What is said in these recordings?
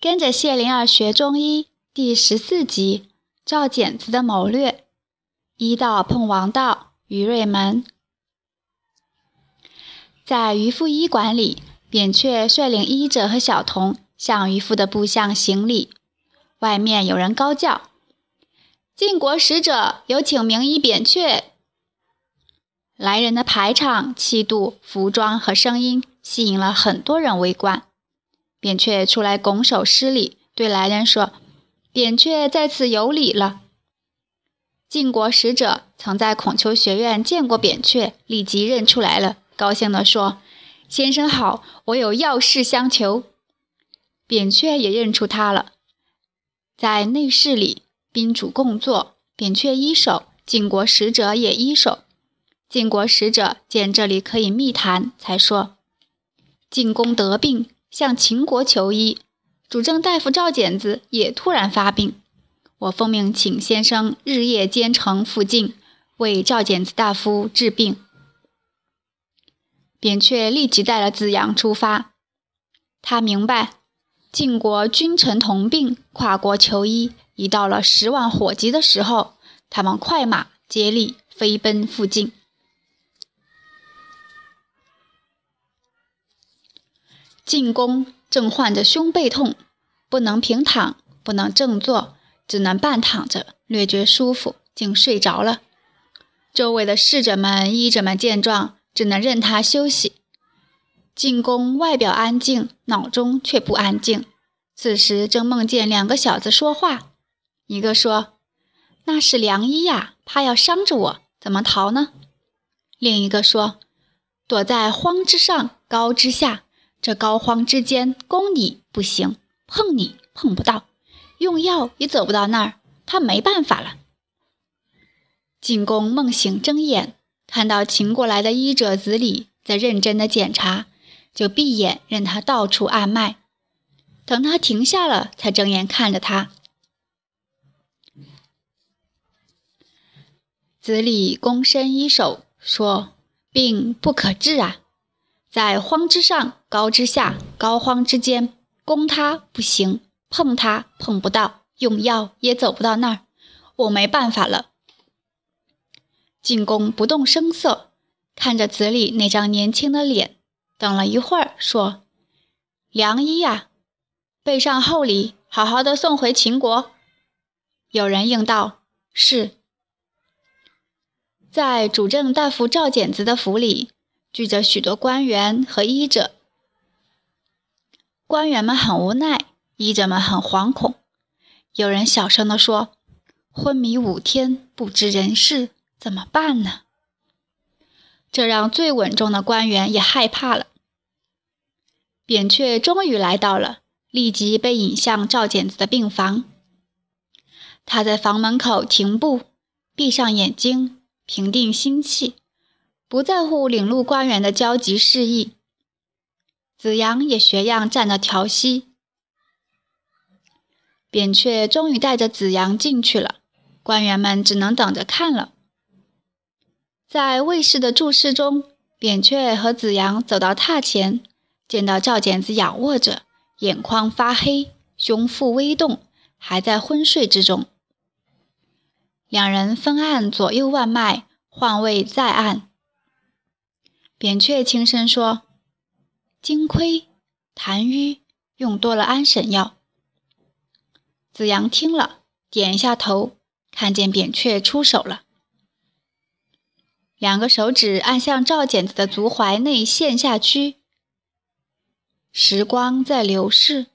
跟着谢灵儿学中医第十四集赵简子的谋略。医道碰王道，于瑞门。在渔夫医馆里，扁鹊率领医者和小童向渔夫的部下行礼。外面有人高叫：“晋国使者有请名医扁鹊。”来人的排场、气度、服装和声音吸引了很多人围观。扁鹊出来拱手施礼，对来人说：“扁鹊在此有礼了。”晋国使者曾在孔丘学院见过扁鹊，立即认出来了，高兴地说：“先生好，我有要事相求。”扁鹊也认出他了。在内室里，宾主共坐，扁鹊一手，晋国使者也一手。晋国使者见这里可以密谈，才说：“晋公得病，向秦国求医。主政大夫赵简子也突然发病，我奉命请先生日夜兼程赴晋，为赵简子大夫治病。”扁鹊立即带了子阳出发。他明白，晋国君臣同病，跨国求医，已到了十万火急的时候。他们快马接力飞奔赴晋。进宫正患着胸背痛，不能平躺，不能正坐，只能半躺着，略觉舒服，竟睡着了。周围的侍者们、医者们见状，只能任他休息。进宫外表安静，脑中却不安静。此时正梦见两个小子说话，一个说：“那是良医呀，怕要伤着我，怎么逃呢？”另一个说：“躲在荒之上，高之下。”这膏肓之间，攻你不行，碰你碰不到，用药也走不到那儿，他没办法了。晋公梦醒睁眼，看到秦过来的医者子李在认真的检查，就闭眼任他到处按脉，等他停下了，才睁眼看着他。子李躬身一手说：“病不可治啊。”在荒之上，高之下，膏肓之间，攻他不行，碰他碰不到，用药也走不到那儿，我没办法了。晋公不动声色，看着子李那张年轻的脸，等了一会儿，说：“良医呀，备上厚礼，好好的送回秦国。”有人应道：“是。”在主政大夫赵简子的府里。聚着许多官员和医者，官员们很无奈，医者们很惶恐。有人小声地说：“昏迷五天，不知人事，怎么办呢？”这让最稳重的官员也害怕了。扁鹊终于来到了，立即被引向赵简子的病房。他在房门口停步，闭上眼睛，平定心气。不在乎领路官员的焦急示意，子阳也学样站着调息。扁鹊终于带着子阳进去了，官员们只能等着看了。在卫士的注视中，扁鹊和子阳走到榻前，见到赵简子仰卧着，眼眶发黑，胸腹微动，还在昏睡之中。两人分按左右腕脉，换位再按。扁鹊轻声说：“金亏、痰瘀，用多了安神药。”子阳听了，点一下头，看见扁鹊出手了，两个手指按向赵简子的足踝内陷下区。时光在流逝，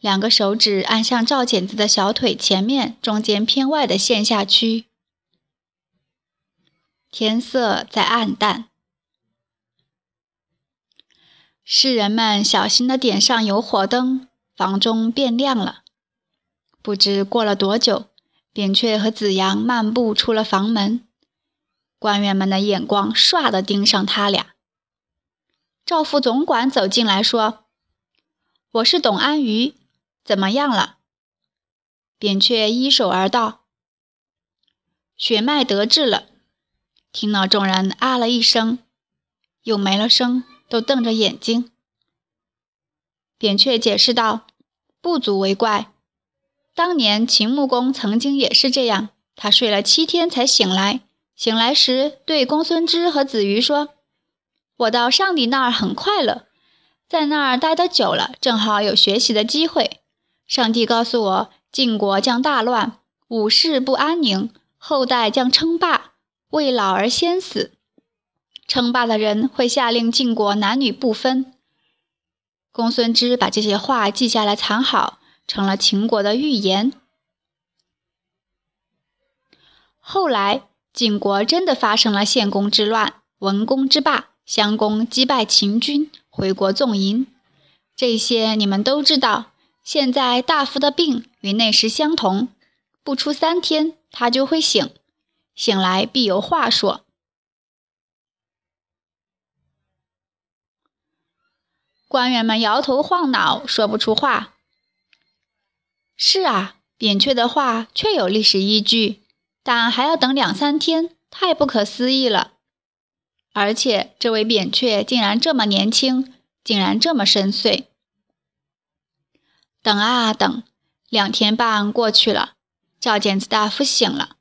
两个手指按向赵简子的小腿前面中间偏外的陷下区。天色在暗淡。侍人们小心地点上油火灯，房中变亮了。不知过了多久，扁鹊和子阳漫步出了房门，官员们的眼光唰地盯上他俩。赵副总管走进来说：“我是董安于，怎么样了？”扁鹊依手而道：“血脉得治了。”听到众人啊了一声，又没了声。都瞪着眼睛。扁鹊解释道：“不足为怪。当年秦穆公曾经也是这样，他睡了七天才醒来。醒来时，对公孙支和子瑜说：“我到上帝那儿很快乐，在那儿待得久了，正好有学习的机会。上帝告诉我，晋国将大乱，武士不安宁，后代将称霸，未老而先死。称霸的人会下令晋国男女不分。”公孙支把这些话记下来，藏好，成了秦国的预言。后来。晋国真的发生了献公之乱，文公之霸，襄公击败秦军，回国纵淫，这些你们都知道。现在大夫的病与那时相同，不出三天他就会醒，醒来必有话说。官员们摇头晃脑，说不出话。是啊，扁鹊的话确有历史依据。但还要等两三天，太不可思议了！而且这位扁鹊竟然这么年轻，竟然这么深邃。等啊等，两天半过去了，赵简子大夫醒了，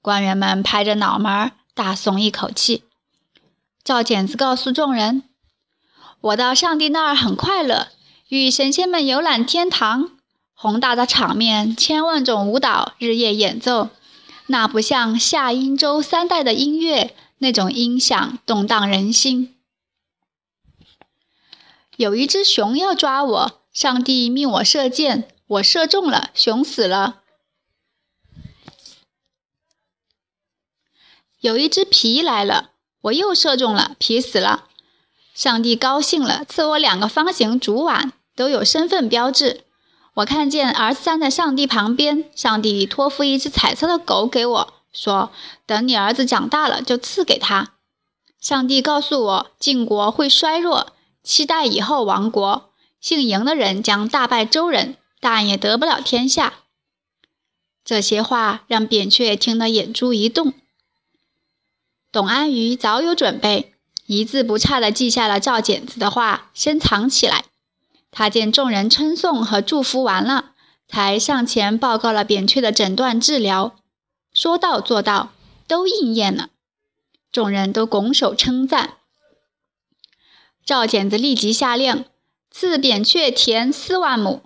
官员们拍着脑门大松一口气。赵简子告诉众人：“我到上帝那儿很快乐，与神仙们游览天堂，宏大的场面，千万种舞蹈，日夜演奏。”那不像夏殷周三代的音乐那种音响动荡人心。有一只熊要抓我，上帝命我射箭，我射中了，熊死了。有一只皮来了，我又射中了，皮死了。上帝高兴了，赐我两个方形竹碗，都有身份标志。我看见儿子站在上帝旁边，上帝托付一只彩色的狗给我，说：“等你儿子长大了，就赐给他。”上帝告诉我，晋国会衰弱，期待以后亡国，姓嬴的人将大败周人，但也得不了天下。这些话让扁鹊听得眼珠一动。董安于早有准备，一字不差地记下了赵简子的话，深藏起来。他见众人称颂和祝福完了，才上前报告了扁鹊的诊断治疗，说到做到，都应验了。众人都拱手称赞。赵简子立即下令赐扁鹊田四万亩，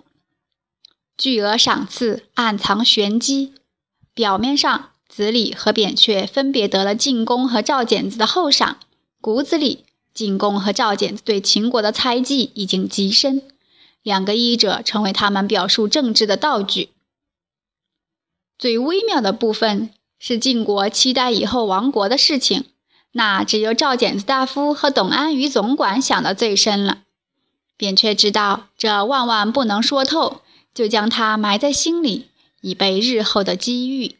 巨额赏赐，暗藏玄机。表面上，子里和扁鹊分别得了进宫和赵简子的厚赏，骨子里，晋公和赵简子对秦国的猜忌已经极深。两个医者成为他们表述政治的道具。最微妙的部分是晋国期待以后亡国的事情，那只有赵简子大夫和董安于总管想得最深了。扁鹊知道这万万不能说透，就将它埋在心里，以备日后的机遇。